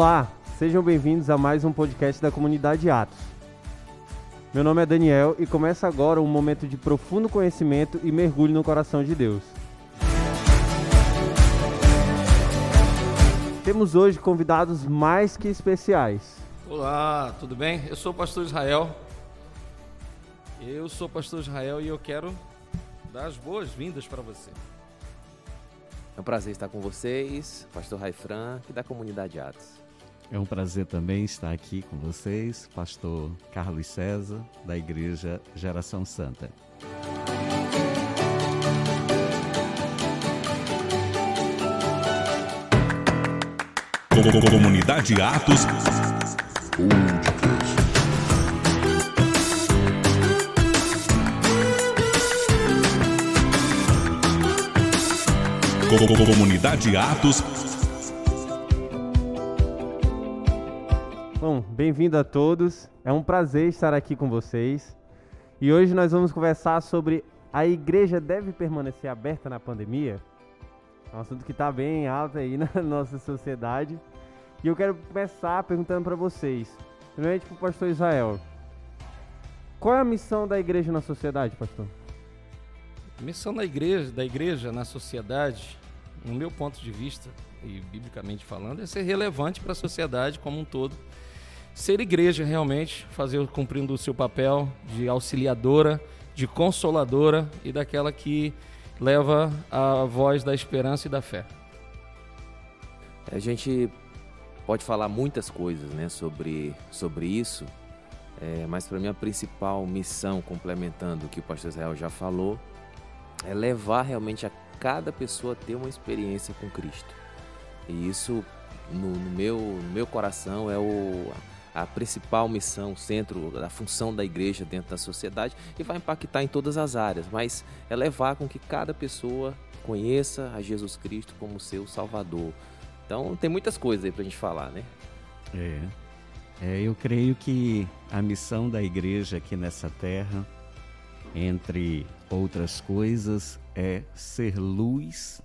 Olá, sejam bem-vindos a mais um podcast da comunidade Atos. Meu nome é Daniel e começa agora um momento de profundo conhecimento e mergulho no coração de Deus. Temos hoje convidados mais que especiais. Olá, tudo bem? Eu sou o pastor Israel. Eu sou o pastor Israel e eu quero dar as boas-vindas para você. É um prazer estar com vocês, pastor Raifran, e da comunidade Atos. É um prazer também estar aqui com vocês, pastor Carlos César, da Igreja Geração Santa. Comunidade Atos. Comunidade Atos. Bem-vindo a todos. É um prazer estar aqui com vocês. E hoje nós vamos conversar sobre a igreja deve permanecer aberta na pandemia? É um assunto que está bem alto aí na nossa sociedade. E eu quero começar perguntando para vocês, primeiramente para o pastor Israel. Qual é a missão da igreja na sociedade, pastor? A missão da igreja, da igreja na sociedade, no meu ponto de vista, e biblicamente falando, é ser relevante para a sociedade como um todo. Ser igreja realmente, fazer cumprindo o seu papel de auxiliadora, de consoladora e daquela que leva a voz da esperança e da fé. A gente pode falar muitas coisas né, sobre, sobre isso, é, mas para mim a principal missão, complementando o que o pastor Israel já falou, é levar realmente a cada pessoa a ter uma experiência com Cristo. E isso, no, no meu, no meu coração, é o, a principal missão, o centro, a função da igreja dentro da sociedade e vai impactar em todas as áreas, mas é levar com que cada pessoa conheça a Jesus Cristo como seu Salvador. Então tem muitas coisas aí para a gente falar, né? É. é. Eu creio que a missão da igreja aqui nessa terra, entre outras coisas, é ser luz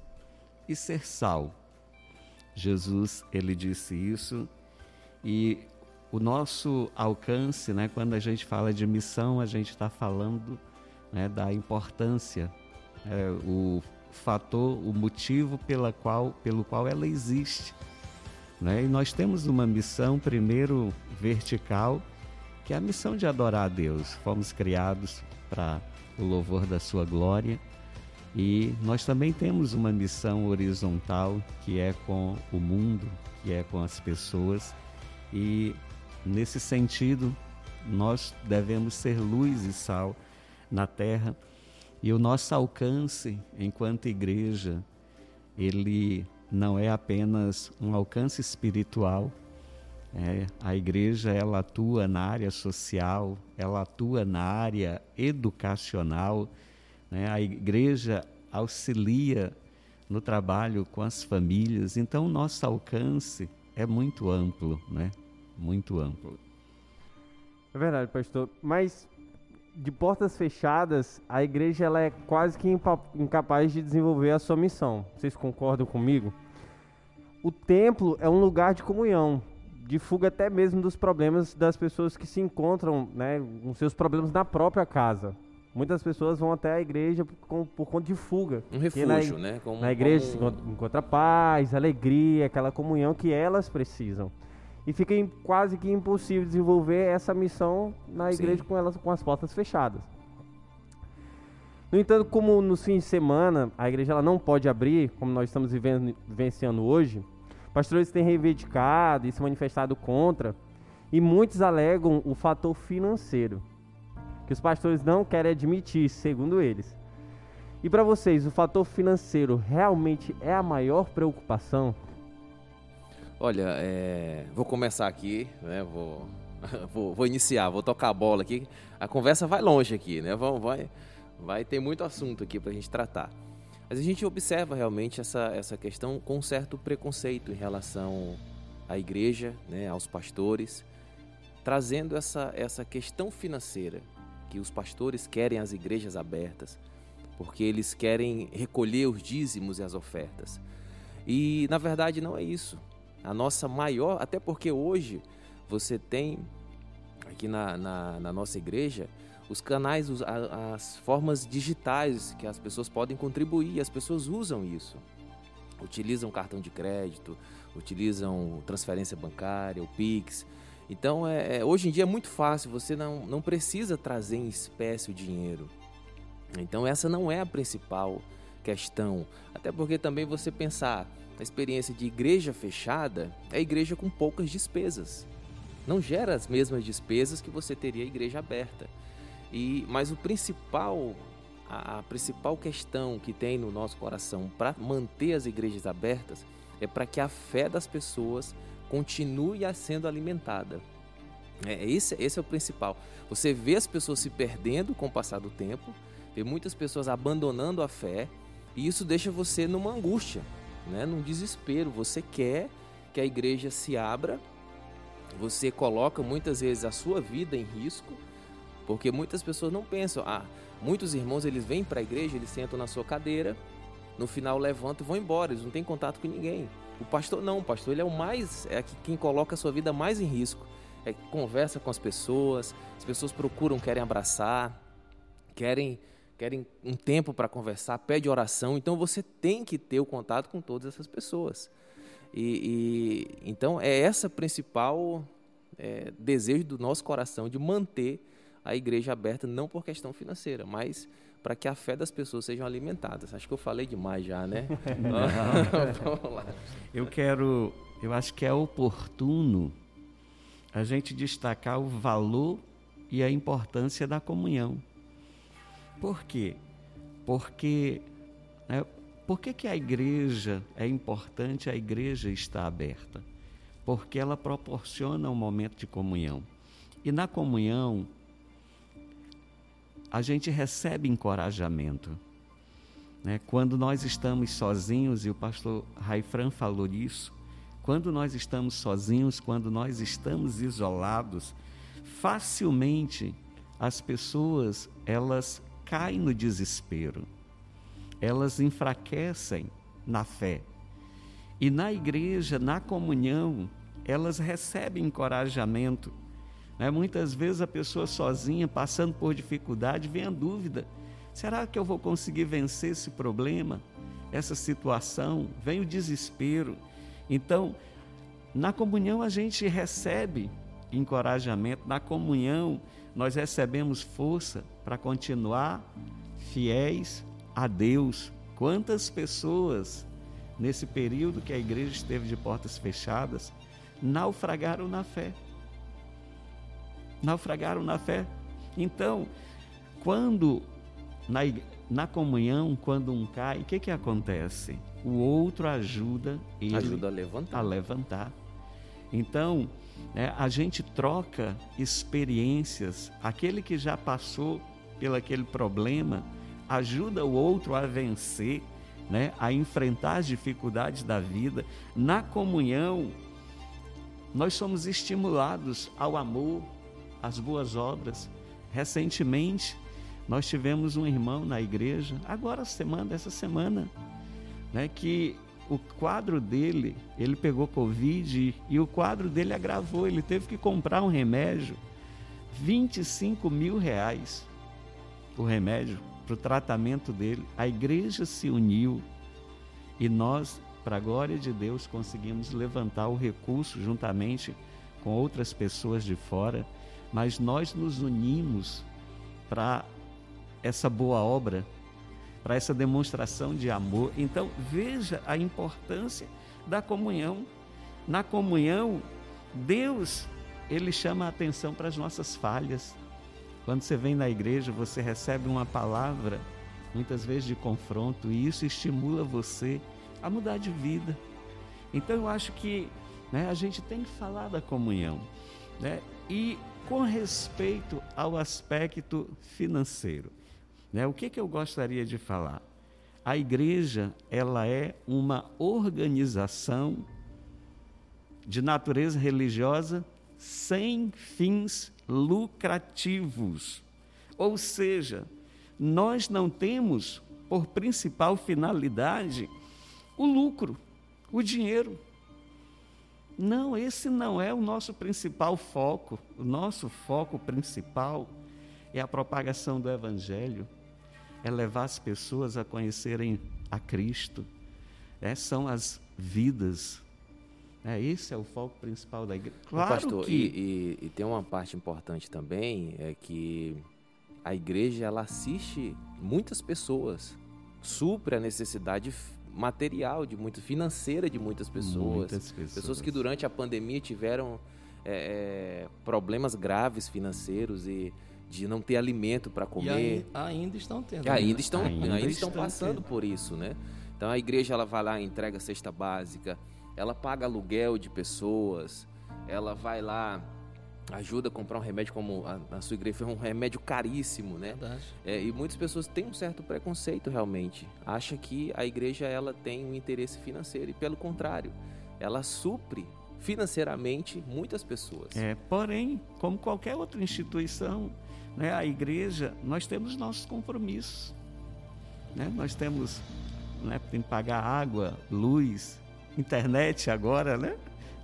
e ser sal. Jesus, ele disse isso e o nosso alcance, né, quando a gente fala de missão, a gente está falando né, da importância, é, o fator, o motivo pela qual, pelo qual ela existe. Né? E nós temos uma missão, primeiro, vertical, que é a missão de adorar a Deus. Fomos criados para o louvor da Sua glória. E nós também temos uma missão horizontal, que é com o mundo, que é com as pessoas. E Nesse sentido, nós devemos ser luz e sal na terra e o nosso alcance enquanto igreja, ele não é apenas um alcance espiritual. É, a igreja ela atua na área social, ela atua na área educacional. Né? A igreja auxilia no trabalho com as famílias. Então, nosso alcance é muito amplo, né? Muito amplo. É verdade, pastor. Mas de portas fechadas, a igreja ela é quase que incapaz de desenvolver a sua missão. Vocês concordam comigo? O templo é um lugar de comunhão, de fuga até mesmo dos problemas das pessoas que se encontram, né, com seus problemas na própria casa. Muitas pessoas vão até a igreja por, por conta de fuga. Um refúgio, na, né? Como, na igreja como... se encontra paz, alegria, aquela comunhão que elas precisam e fica quase que impossível desenvolver essa missão na igreja com elas com as portas fechadas. No entanto, como nos fins de semana a igreja ela não pode abrir, como nós estamos vivendo, vivenciando hoje, pastores têm reivindicado e se manifestado contra, e muitos alegam o fator financeiro, que os pastores não querem admitir, segundo eles. E para vocês, o fator financeiro realmente é a maior preocupação? Olha, é, vou começar aqui, né? Vou, vou, vou, iniciar, vou tocar a bola aqui. A conversa vai longe aqui, né? Vamos, vai, vai ter muito assunto aqui para a gente tratar. Mas a gente observa realmente essa, essa questão com um certo preconceito em relação à igreja, né, aos pastores, trazendo essa, essa questão financeira, que os pastores querem as igrejas abertas, porque eles querem recolher os dízimos e as ofertas. E na verdade não é isso. A nossa maior, até porque hoje você tem aqui na, na, na nossa igreja os canais, os, a, as formas digitais que as pessoas podem contribuir, as pessoas usam isso. Utilizam cartão de crédito, utilizam transferência bancária, o Pix. Então, é, é, hoje em dia é muito fácil, você não, não precisa trazer em espécie o dinheiro. Então, essa não é a principal questão. Até porque também você pensar, a experiência de igreja fechada é igreja com poucas despesas. Não gera as mesmas despesas que você teria igreja aberta. E, mas o principal, a, a principal questão que tem no nosso coração para manter as igrejas abertas é para que a fé das pessoas continue sendo alimentada. É, esse, esse é o principal. Você vê as pessoas se perdendo com o passar do tempo, vê muitas pessoas abandonando a fé, e isso deixa você numa angústia, né? num desespero. Você quer que a igreja se abra, você coloca muitas vezes a sua vida em risco, porque muitas pessoas não pensam. Ah, muitos irmãos eles vêm para a igreja, eles sentam na sua cadeira, no final levantam e vão embora, eles não têm contato com ninguém. O pastor não, o pastor ele é o mais, é quem coloca a sua vida mais em risco. É conversa com as pessoas, as pessoas procuram, querem abraçar, querem querem um tempo para conversar, pede oração, então você tem que ter o contato com todas essas pessoas. E, e então é essa principal é, desejo do nosso coração de manter a igreja aberta, não por questão financeira, mas para que a fé das pessoas sejam alimentadas. Acho que eu falei demais já, né? Vamos lá. Eu quero, eu acho que é oportuno a gente destacar o valor e a importância da comunhão. Por quê? Porque né, por que, que a igreja é importante a igreja estar aberta? Porque ela proporciona um momento de comunhão. E na comunhão, a gente recebe encorajamento. Né? Quando nós estamos sozinhos, e o pastor Raifran falou isso, quando nós estamos sozinhos, quando nós estamos isolados, facilmente as pessoas elas caem no desespero, elas enfraquecem na fé. E na igreja, na comunhão, elas recebem encorajamento né? Muitas vezes a pessoa sozinha, passando por dificuldade, vem a dúvida: será que eu vou conseguir vencer esse problema, essa situação? Vem o desespero. Então, na comunhão a gente recebe encorajamento, na comunhão nós recebemos força para continuar fiéis a Deus. Quantas pessoas nesse período que a igreja esteve de portas fechadas naufragaram na fé? naufragaram na fé. Então, quando na, na comunhão, quando um cai, o que, que acontece? O outro ajuda ele ajuda a levantar. A levantar. Então, né, a gente troca experiências. Aquele que já passou pelo aquele problema ajuda o outro a vencer, né, a enfrentar as dificuldades da vida. Na comunhão, nós somos estimulados ao amor, as boas obras. Recentemente, nós tivemos um irmão na igreja, agora semana, essa semana, né, que o quadro dele, ele pegou Covid e o quadro dele agravou, ele teve que comprar um remédio, 25 mil reais, o remédio para o tratamento dele. A igreja se uniu e nós, para a glória de Deus, conseguimos levantar o recurso juntamente com outras pessoas de fora mas nós nos unimos para essa boa obra, para essa demonstração de amor. Então, veja a importância da comunhão. Na comunhão, Deus, ele chama a atenção para as nossas falhas. Quando você vem na igreja, você recebe uma palavra, muitas vezes de confronto, e isso estimula você a mudar de vida. Então, eu acho que né, a gente tem que falar da comunhão. Né? E com respeito ao aspecto financeiro, né? o que, que eu gostaria de falar? A igreja ela é uma organização de natureza religiosa sem fins lucrativos. Ou seja, nós não temos por principal finalidade o lucro, o dinheiro. Não, esse não é o nosso principal foco. O nosso foco principal é a propagação do Evangelho, é levar as pessoas a conhecerem a Cristo. É, são as vidas. É, esse é o foco principal da igreja. Claro Pastor, que... E, e, e tem uma parte importante também, é que a igreja ela assiste muitas pessoas, supre a necessidade material de muitas, financeira de muitas pessoas, muitas pessoas. pessoas que durante a pandemia tiveram é, problemas graves financeiros e de não ter alimento para comer. E ainda estão tendo. Ainda né? estão, ainda, ainda estão, passando tendo. por isso, né? Então a igreja ela vai lá, entrega cesta básica, ela paga aluguel de pessoas, ela vai lá ajuda a comprar um remédio como a, a sua igreja foi um remédio caríssimo, né? É, e muitas pessoas têm um certo preconceito realmente, acha que a igreja ela tem um interesse financeiro e pelo contrário, ela supre financeiramente muitas pessoas. É, porém, como qualquer outra instituição, né, a igreja nós temos nossos compromissos, né? Nós temos, né, tem que pagar água, luz, internet agora, né?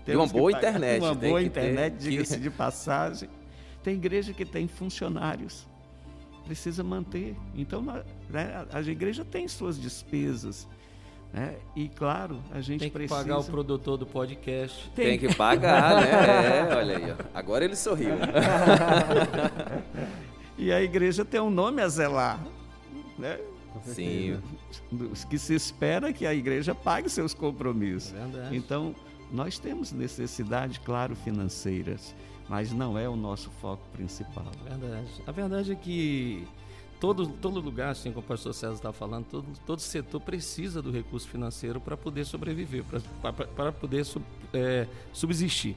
Tem uma boa internet. Uma boa internet, diga-se de passagem. Tem igreja que tem funcionários. Precisa manter. Então, né, a igreja tem suas despesas. Né? E claro, a gente tem que precisa... pagar o produtor do podcast. Tem, tem que pagar, né? É, olha aí, ó. agora ele sorriu. e a igreja tem um nome a zelar, né? Sim. Os que se espera que a igreja pague seus compromissos. É verdade. Então, nós temos necessidade, claro, financeiras, mas não é o nosso foco principal. Verdade. A verdade é que todo, todo lugar, assim como o pastor César está falando, todo, todo setor precisa do recurso financeiro para poder sobreviver, para poder é, subsistir.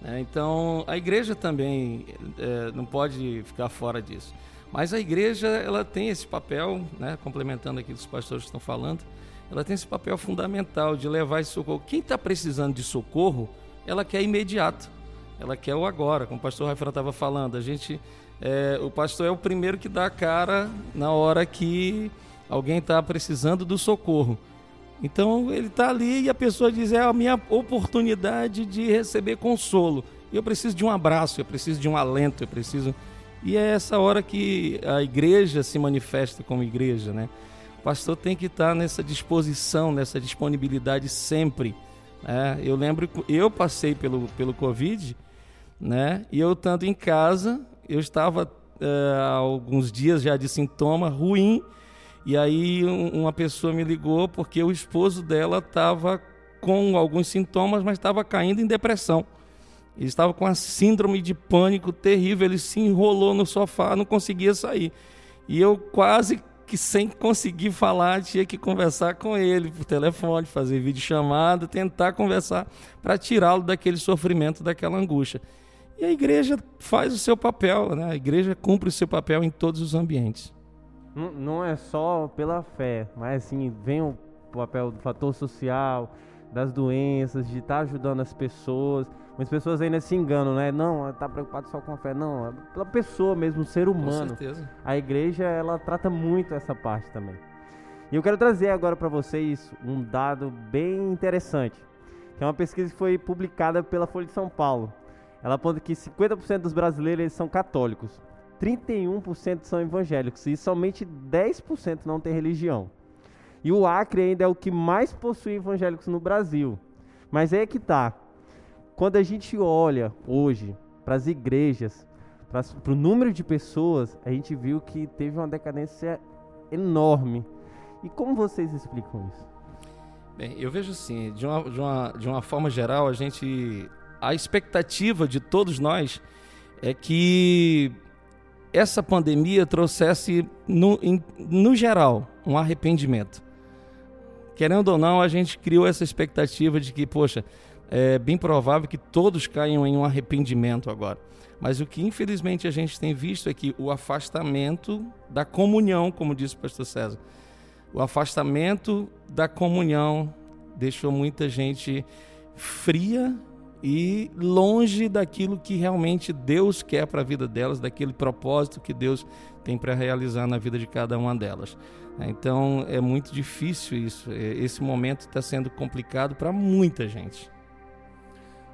Né? Então, a igreja também é, não pode ficar fora disso. Mas a igreja ela tem esse papel, né, complementando que os pastores estão falando, ela tem esse papel fundamental de levar esse socorro. Quem está precisando de socorro, ela quer imediato, ela quer o agora, como o pastor Rafael estava falando. A gente, é, o pastor é o primeiro que dá a cara na hora que alguém está precisando do socorro. Então ele está ali e a pessoa diz: é a minha oportunidade de receber consolo. Eu preciso de um abraço, eu preciso de um alento, eu preciso. E é essa hora que a igreja se manifesta como igreja, né? O pastor tem que estar nessa disposição, nessa disponibilidade sempre. Né? Eu lembro, eu passei pelo, pelo Covid, né? E eu estando em casa, eu estava é, há alguns dias já de sintoma ruim, e aí um, uma pessoa me ligou porque o esposo dela estava com alguns sintomas, mas estava caindo em depressão. Ele estava com a síndrome de pânico terrível, ele se enrolou no sofá, não conseguia sair. E eu quase que sem conseguir falar tinha que conversar com ele por telefone, fazer vídeo chamada, tentar conversar para tirá-lo daquele sofrimento, daquela angústia. E a igreja faz o seu papel, né? A igreja cumpre o seu papel em todos os ambientes. Não, não é só pela fé, mas assim, vem o papel do fator social, das doenças, de estar tá ajudando as pessoas. Muitas pessoas ainda se enganam, né? Não, tá preocupado só com a fé. Não, é pela pessoa mesmo, o ser humano. Com certeza. A igreja, ela trata muito essa parte também. E eu quero trazer agora para vocês um dado bem interessante, que é uma pesquisa que foi publicada pela Folha de São Paulo. Ela aponta que 50% dos brasileiros são católicos, 31% são evangélicos e somente 10% não tem religião. E o Acre ainda é o que mais possui evangélicos no Brasil. Mas é que tá. Quando a gente olha hoje para as igrejas, para o número de pessoas, a gente viu que teve uma decadência enorme. E como vocês explicam isso? Bem, eu vejo assim, de uma, de uma, de uma forma geral, a gente. A expectativa de todos nós é que essa pandemia trouxesse, no, em, no geral, um arrependimento. Querendo ou não, a gente criou essa expectativa de que, poxa, é bem provável que todos caiam em um arrependimento agora. Mas o que infelizmente a gente tem visto é que o afastamento da comunhão, como disse o pastor César, o afastamento da comunhão deixou muita gente fria e longe daquilo que realmente Deus quer para a vida delas, daquele propósito que Deus tem para realizar na vida de cada uma delas. Então é muito difícil isso. Esse momento está sendo complicado para muita gente.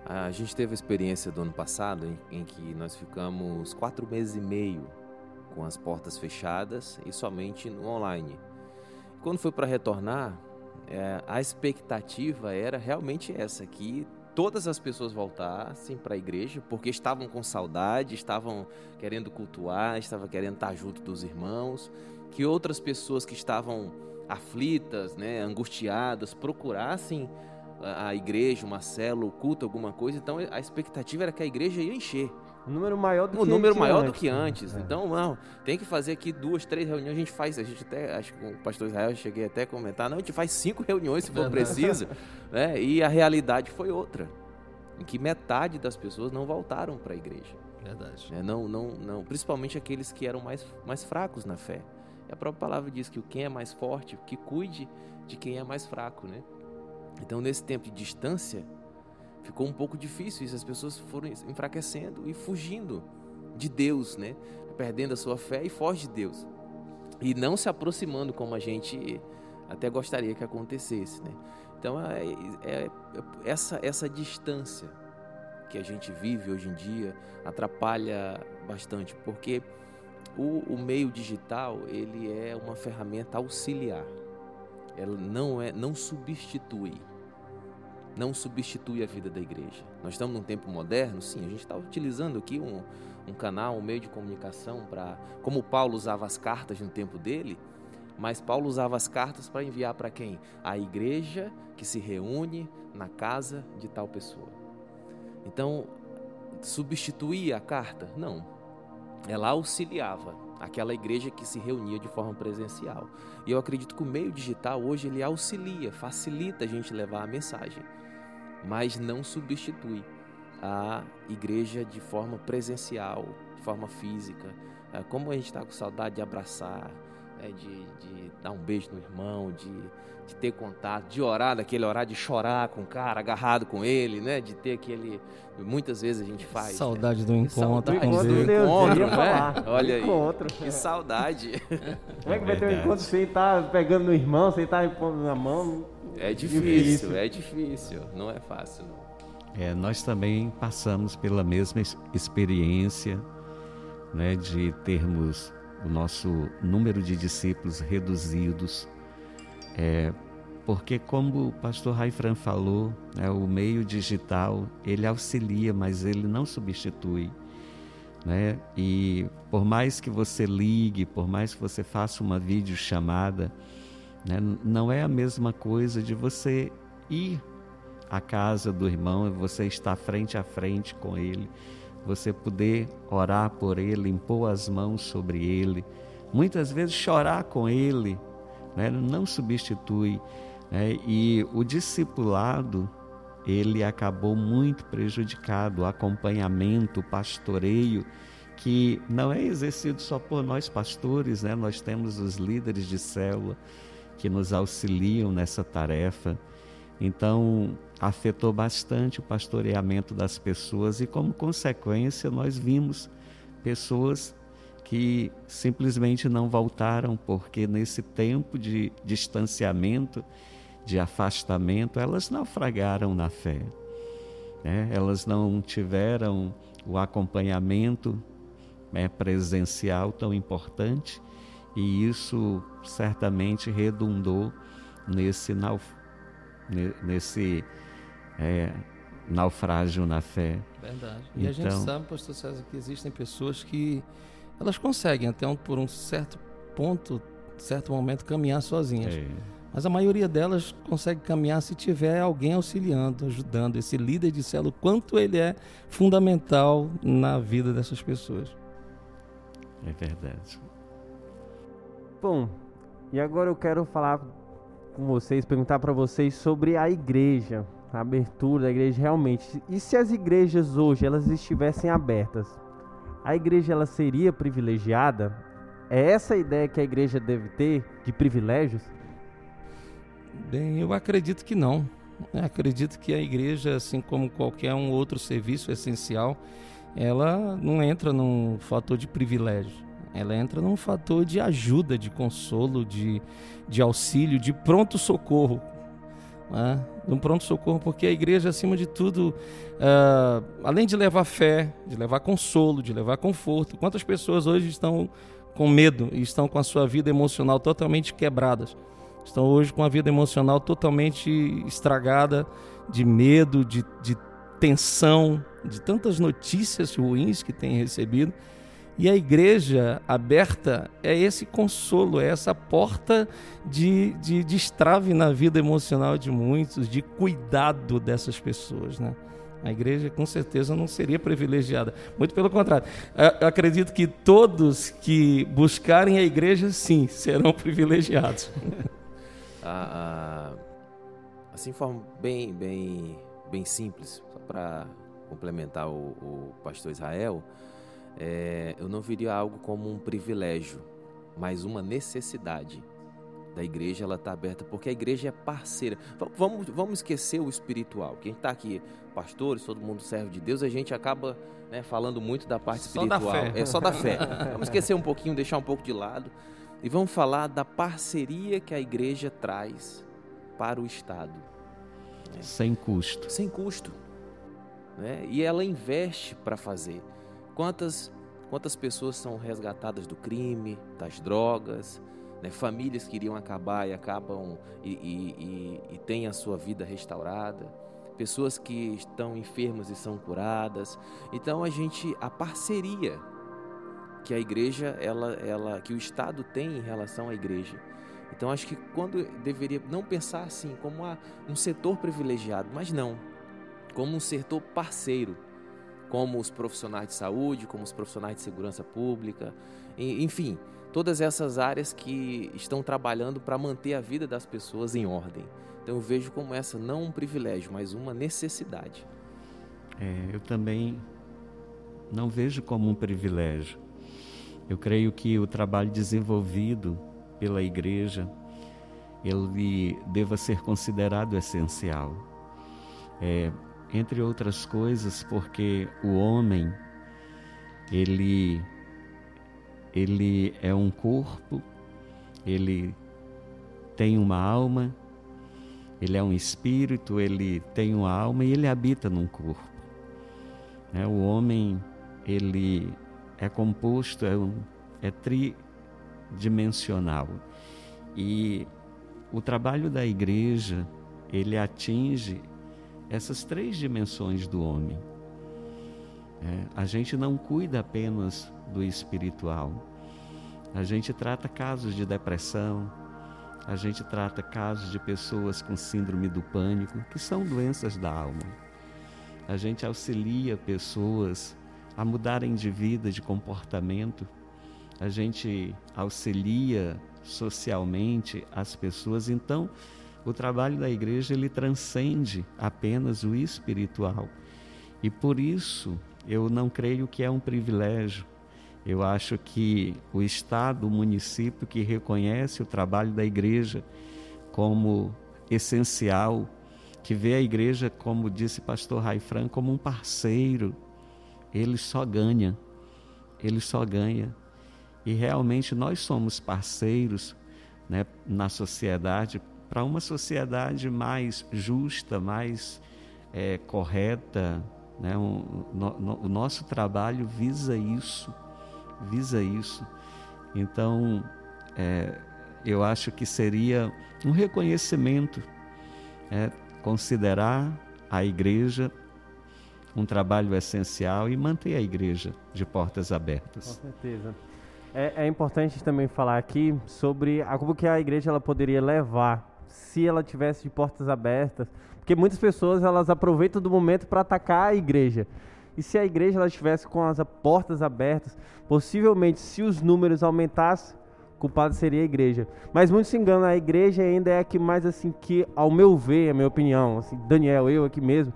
A gente teve a experiência do ano passado em, em que nós ficamos quatro meses e meio com as portas fechadas e somente no online. Quando foi para retornar, é, a expectativa era realmente essa, que todas as pessoas voltassem para a igreja, porque estavam com saudade, estavam querendo cultuar, estavam querendo estar junto dos irmãos, que outras pessoas que estavam aflitas, né, angustiadas, procurassem a, igreja, uma célula, o culto, alguma coisa. Então a expectativa era que a igreja ia encher. Um número maior do um que número maior antes. do que antes. É. Então, não, tem que fazer aqui duas, três reuniões. A gente faz, a gente até, acho que com o pastor Israel eu cheguei até a comentar, não, a gente faz cinco reuniões se for Verdade. preciso. né? E a realidade foi outra, em que metade das pessoas não voltaram para a igreja. Verdade. né? Não, não, não, principalmente aqueles que eram mais, mais fracos na fé. E a própria palavra diz que o quem é mais forte, que cuide de quem é mais fraco, né? Então, nesse tempo de distância, ficou um pouco difícil isso. As pessoas foram enfraquecendo e fugindo de Deus, né? Perdendo a sua fé e foge de Deus. E não se aproximando como a gente até gostaria que acontecesse, né? Então, é, é- é- essa, essa distância que a gente vive hoje em dia atrapalha bastante, porque o, o meio digital ele é uma ferramenta auxiliar. Ela não é, não substitui, não substitui a vida da igreja. Nós estamos num tempo moderno, sim. A gente está utilizando aqui um, um canal, um meio de comunicação para, como Paulo usava as cartas no tempo dele, mas Paulo usava as cartas para enviar para quem? A igreja que se reúne na casa de tal pessoa. Então, substituir a carta? Não. Ela auxiliava aquela igreja que se reunia de forma presencial. E eu acredito que o meio digital hoje ele auxilia, facilita a gente levar a mensagem, mas não substitui a igreja de forma presencial, de forma física. É, Como a gente está com saudade de abraçar, né, de, de dar um beijo no irmão, de, de ter contato, de orar daquele orar, de chorar com o cara, agarrado com ele, né? De ter aquele. Muitas vezes a gente faz. né? Saudade do Que encontro saudade com do Encontro Deus. Deus, encontro, eu ia né? falar. Olha aí. Encontro. Que saudade. Como é que vai ter um encontro sem estar pegando no irmão, sem estar pondo na mão? É difícil, é difícil. Não é fácil, não. É, nós também passamos pela mesma ex- experiência né, de termos o nosso número de discípulos reduzidos, é, porque como o pastor Raifran falou, né, o meio digital ele auxilia, mas ele não substitui. Né? E por mais que você ligue, por mais que você faça uma videochamada, né, não é a mesma coisa de você ir à casa do irmão, você estar frente a frente com ele, você poder orar por ele, impor as mãos sobre ele, muitas vezes chorar com ele, né, não substitui. né, e o discipulado, ele acabou muito prejudicado, o acompanhamento, o pastoreio, que não é exercido só por nós pastores, né? nós temos os líderes de célula que nos auxiliam nessa tarefa. Então, afetou bastante o pastoreamento das pessoas e, como consequência, nós vimos pessoas que simplesmente não voltaram porque nesse tempo de distanciamento, de afastamento, elas naufragaram na fé. né? Elas não tiveram o acompanhamento né, presencial tão importante e isso certamente redundou nesse, nauf nesse é, naufrágio na fé. Verdade. E a gente Então- sabe, pastor César, que existem pessoas que elas conseguem até um, por um certo ponto, certo momento, caminhar sozinhas. É, Mas a maioria delas consegue caminhar se tiver alguém auxiliando, ajudando. Esse líder de célula, quanto ele é fundamental na vida dessas pessoas. é verdade. Bom, e agora eu quero falar com vocês, perguntar para vocês sobre a igreja, a abertura da igreja realmente. E se as igrejas hoje elas estivessem abertas, a igreja ela seria privilegiada? É essa a ideia que a igreja deve ter de privilégios? Bem, eu acredito que não. Eu acredito que a igreja, assim como qualquer um outro serviço essencial, ela não entra num fator de privilégio. Ela entra num fator de ajuda, de consolo, de, de auxílio, de pronto socorro. né, de um pronto-socorro, porque a igreja, acima de tudo, uh, além de levar fé, de levar consolo, de levar conforto, quantas pessoas hoje estão com medo e estão com a sua vida emocional totalmente quebradas? Estão hoje com a vida emocional totalmente estragada, de medo, de, de tensão, de tantas notícias ruins que têm recebido. E a igreja aberta é esse consolo, é essa porta de, de, de estrave na vida emocional de muitos, de cuidado dessas pessoas, né? A igreja com certeza não seria privilegiada. Muito pelo contrário. Eu acredito que todos que buscarem a igreja, sim, serão privilegiados. ah, assim, de forma bem, bem, bem simples, só para complementar o, o pastor Israel, é, eu não viria algo como um privilégio, mas uma necessidade da igreja. Ela está aberta porque a igreja é parceira. Vamos, vamos esquecer o espiritual. Quem está aqui, pastores, todo mundo serve de Deus, a gente acaba né, falando muito da parte só espiritual. Da é só da fé. vamos esquecer um pouquinho, deixar um pouco de lado e vamos falar da parceria que a igreja traz para o Estado. Sem custo. Sem custo. Né? E ela investe para fazer. Quantas, quantas pessoas são resgatadas do crime, das drogas, né? famílias que iriam acabar e acabam e, e, e, e têm a sua vida restaurada, pessoas que estão enfermas e são curadas. Então a gente, a parceria que a igreja, ela, ela, que o Estado tem em relação à igreja. Então acho que quando deveria não pensar assim como um setor privilegiado, mas não, como um setor parceiro como os profissionais de saúde, como os profissionais de segurança pública, enfim, todas essas áreas que estão trabalhando para manter a vida das pessoas em ordem. Então eu vejo como essa não um privilégio, mas uma necessidade. É, eu também não vejo como um privilégio. Eu creio que o trabalho desenvolvido pela igreja ele deva ser considerado essencial. É, entre outras coisas, porque o homem ele ele é um corpo, ele tem uma alma, ele é um espírito, ele tem uma alma e ele habita num corpo. É, o homem ele é composto, é, um, é tridimensional e o trabalho da igreja ele atinge essas três dimensões do homem. É, a gente não cuida apenas do espiritual. A gente trata casos de depressão, a gente trata casos de pessoas com síndrome do pânico, que são doenças da alma. A gente auxilia pessoas a mudarem de vida, de comportamento. A gente auxilia socialmente as pessoas. Então, o trabalho da igreja ele transcende apenas o espiritual. E por isso eu não creio que é um privilégio. Eu acho que o Estado, o município que reconhece o trabalho da igreja como essencial, que vê a igreja, como disse pastor Raifran, como um parceiro, ele só ganha. Ele só ganha. E realmente nós somos parceiros né, na sociedade para uma sociedade mais justa, mais é, correta. Né? Um, no, o nosso trabalho visa isso, visa isso. Então, é, eu acho que seria um reconhecimento, é, considerar a igreja um trabalho essencial e manter a igreja de portas abertas. Com certeza. É, é importante também falar aqui sobre como que a igreja ela poderia levar se ela tivesse de portas abertas, porque muitas pessoas elas aproveitam do momento para atacar a igreja. E se a igreja ela estivesse com as portas abertas, possivelmente se os números aumentassem, culpado seria a igreja. Mas muitos se enganam, a igreja ainda é a que mais assim que, ao meu ver, a minha opinião, assim, Daniel, eu aqui mesmo,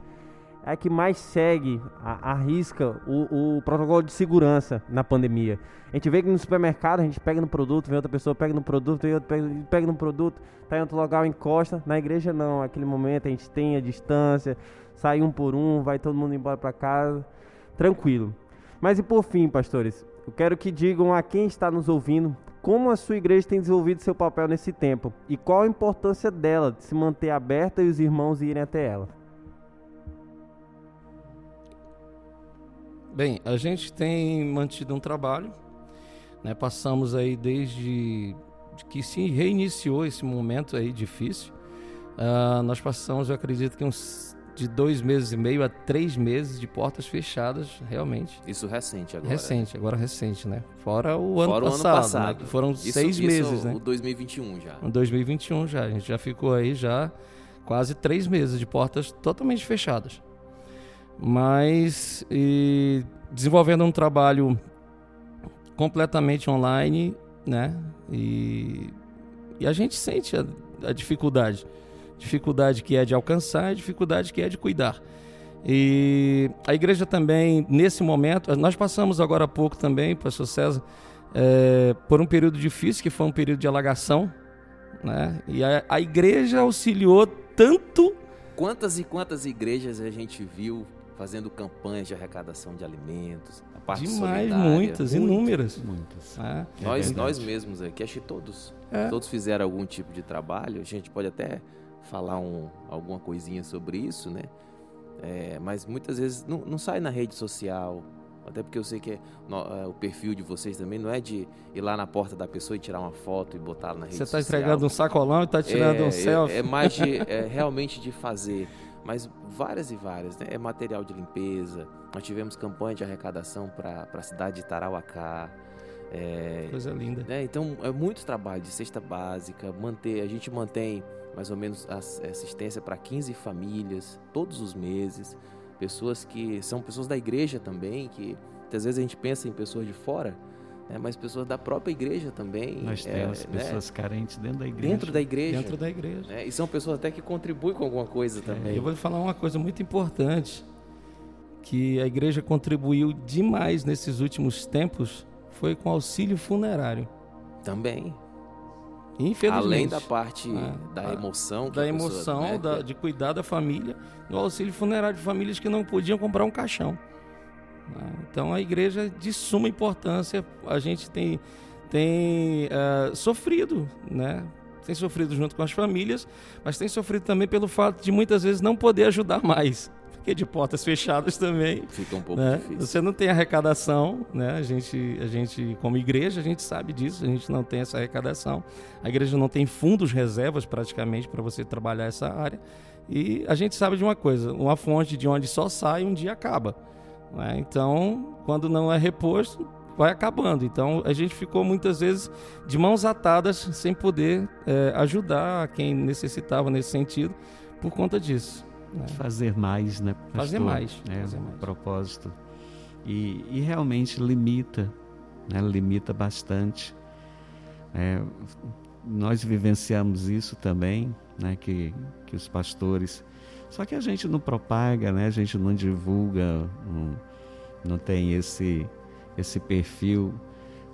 é a que mais segue, arrisca o, o, protocolo de segurança na pandemia. A gente vê que no supermercado a gente pega no produto, vem outra pessoa, pega no produto, vem outro, pega, pega no produto, tá em outro lugar, encosta. Na igreja não, aquele momento a gente tem a distância, sai um por um, vai todo mundo embora para casa, tranquilo. Mas e por fim, pastores, eu quero que digam a quem está nos ouvindo, como a sua igreja tem desenvolvido seu papel nesse tempo e qual a importância dela de se manter aberta e os irmãos irem até ela. Bem, a gente tem mantido um trabalho, né? Passamos aí desde que se reiniciou esse momento aí difícil. Uh, nós passamos, eu acredito que uns de dois meses e meio a três meses de portas fechadas, realmente. Isso recente agora. Recente, agora recente, né? Fora o ano Fora passado, o ano passado. Né? foram isso, seis isso meses, né? O 2021 já. Em 2021 já, a gente já ficou aí já quase três meses de portas totalmente fechadas. Mas desenvolvendo um trabalho completamente online, né? E, e a gente sente a, a dificuldade dificuldade que é de alcançar dificuldade que é de cuidar. E a igreja também, nesse momento, nós passamos agora há pouco também, pastor César, é, por um período difícil, que foi um período de alagação, né? E a, a igreja auxiliou tanto. Quantas e quantas igrejas a gente viu fazendo campanhas de arrecadação de alimentos, a parte Demais, solidária. muitas, Muito. inúmeras. Muitas. Nós, É nós verdade. mesmos aqui, acho que todos, É. todos fizeram algum tipo de trabalho. A gente pode até falar um, alguma coisinha sobre isso, né? É, mas muitas vezes não, não sai na rede social. Até porque eu sei que é, no- é, o perfil de vocês também não é de ir lá na porta da pessoa e tirar uma foto e botar na rede Você está entregando um sacolão e está tirando é, um selfie. É, é mais de, é realmente de fazer. Mas várias e várias, né? É material de limpeza. Nós tivemos campanha de arrecadação para a cidade de Tarauacá. É, Coisa linda. né? Então, é muito trabalho de cesta básica, manter, a gente mantém mais ou menos a assistência para 15 famílias todos os meses, pessoas que são pessoas da igreja também, que muitas vezes a gente pensa em pessoas de fora, né? mas pessoas da própria igreja também. Nós é, temos né? pessoas carentes dentro da igreja. dentro da igreja. Dentro da igreja. né? E são pessoas até que contribuem com alguma coisa também. Eu vou lhe falar uma coisa muito importante que a igreja contribuiu demais nesses últimos tempos foi com auxílio funerário. Também. Infelizmente. Além da parte É. da A- emoção. que da a pessoa, emoção, né, da- que- de cuidar da família, no auxílio funerário de famílias que não podiam comprar um caixão. Né? Então a igreja é de suma importância, a gente tem, tem eh, sofrido, né? Tem sofrido junto com as famílias, mas tem sofrido também pelo fato de muitas vezes não poder ajudar mais. Porque de portas fechadas também Fica um pouco né? difícil. Você não tem arrecadação, né? A gente, a gente, como igreja, a gente sabe disso, a gente não tem essa arrecadação. A igreja não tem fundos reservas praticamente para você trabalhar essa área. E a gente sabe de uma coisa: uma fonte de onde só sai, um dia acaba. Né? Então, quando não é reposto, vai acabando. Então, a gente ficou muitas vezes de mãos atadas, sem poder eh, ajudar quem necessitava nesse sentido, por conta disso. né? Fazer mais, né? Fazer pastor? mais, É fazer um mais. propósito. E, e realmente limita, né? limita bastante. É, nós vivenciamos isso também, né? que, que os pastores. Só que a gente não propaga, né? a gente não divulga, não, não tem esse, esse perfil,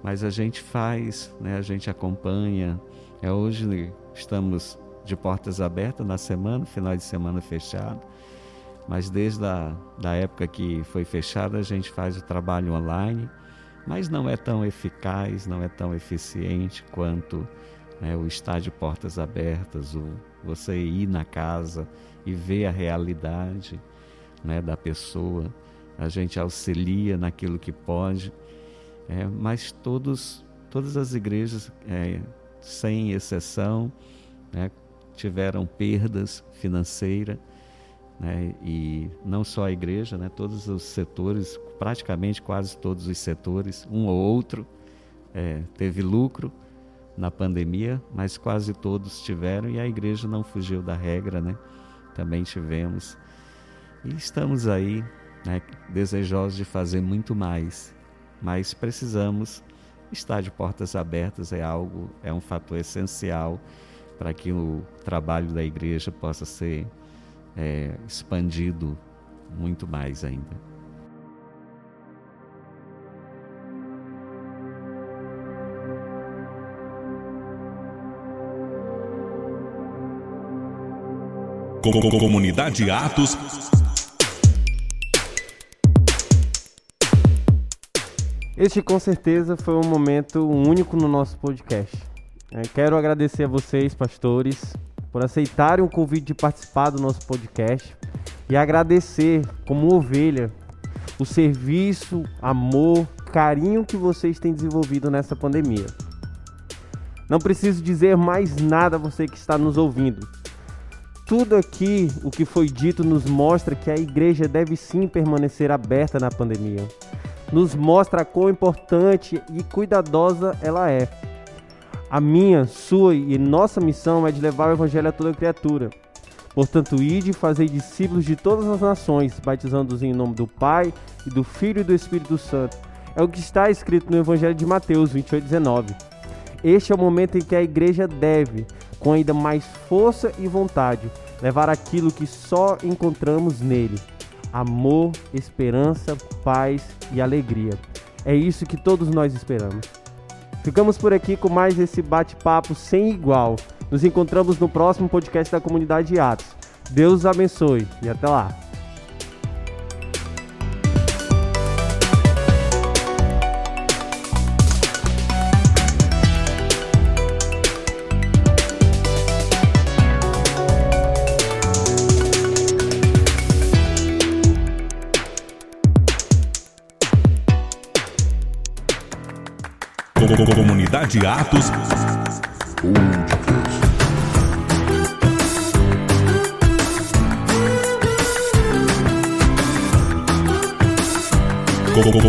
mas a gente faz, né? a gente acompanha. É, hoje estamos de portas abertas na semana, final de semana fechado. Mas desde a da época que foi fechada, a gente faz o trabalho online, mas não é tão eficaz, não é tão eficiente quanto né, o estar de portas abertas, o você ir na casa e ver a realidade né, da pessoa. A gente auxilia naquilo que pode, é, mas todos, todas as igrejas, é, sem exceção, né, tiveram perdas financeiras, né, e não só a igreja, né, todos os setores, praticamente quase todos os setores, um ou outro é, teve lucro na pandemia, mas quase todos tiveram e a igreja não fugiu da regra, né? Também tivemos e estamos aí, né, desejosos de fazer muito mais, mas precisamos estar de portas abertas é algo, é um fator essencial para que o trabalho da igreja possa ser é, expandido muito mais ainda. Comunidade Atos Este com certeza foi um momento único no nosso podcast. É, quero agradecer a vocês, pastores, por aceitarem o convite de participar do nosso podcast e agradecer, como ovelha, o serviço, amor, carinho que vocês têm desenvolvido nessa pandemia. Não preciso dizer mais nada a você que está nos ouvindo. Tudo aqui, o que foi dito, nos mostra que a igreja deve sim permanecer aberta na pandemia. Nos mostra quão importante e cuidadosa ela é. A minha, sua e nossa missão é de levar o evangelho a toda criatura. Portanto, ide e fazei discípulos de todas as nações, batizando-os em nome do Pai, e do Filho e do Espírito Santo. É o que está escrito no Evangelho de Mateus 28, 19. Este é o momento em que a igreja deve, com ainda mais força e vontade, levar aquilo que só encontramos nele: amor, esperança, paz e alegria. É isso que todos nós esperamos. Ficamos por aqui com mais esse bate-papo sem igual. Nos encontramos no próximo podcast da comunidade Atos. Deus abençoe e até lá. Comunidade Atos.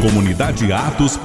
Comunidade Atos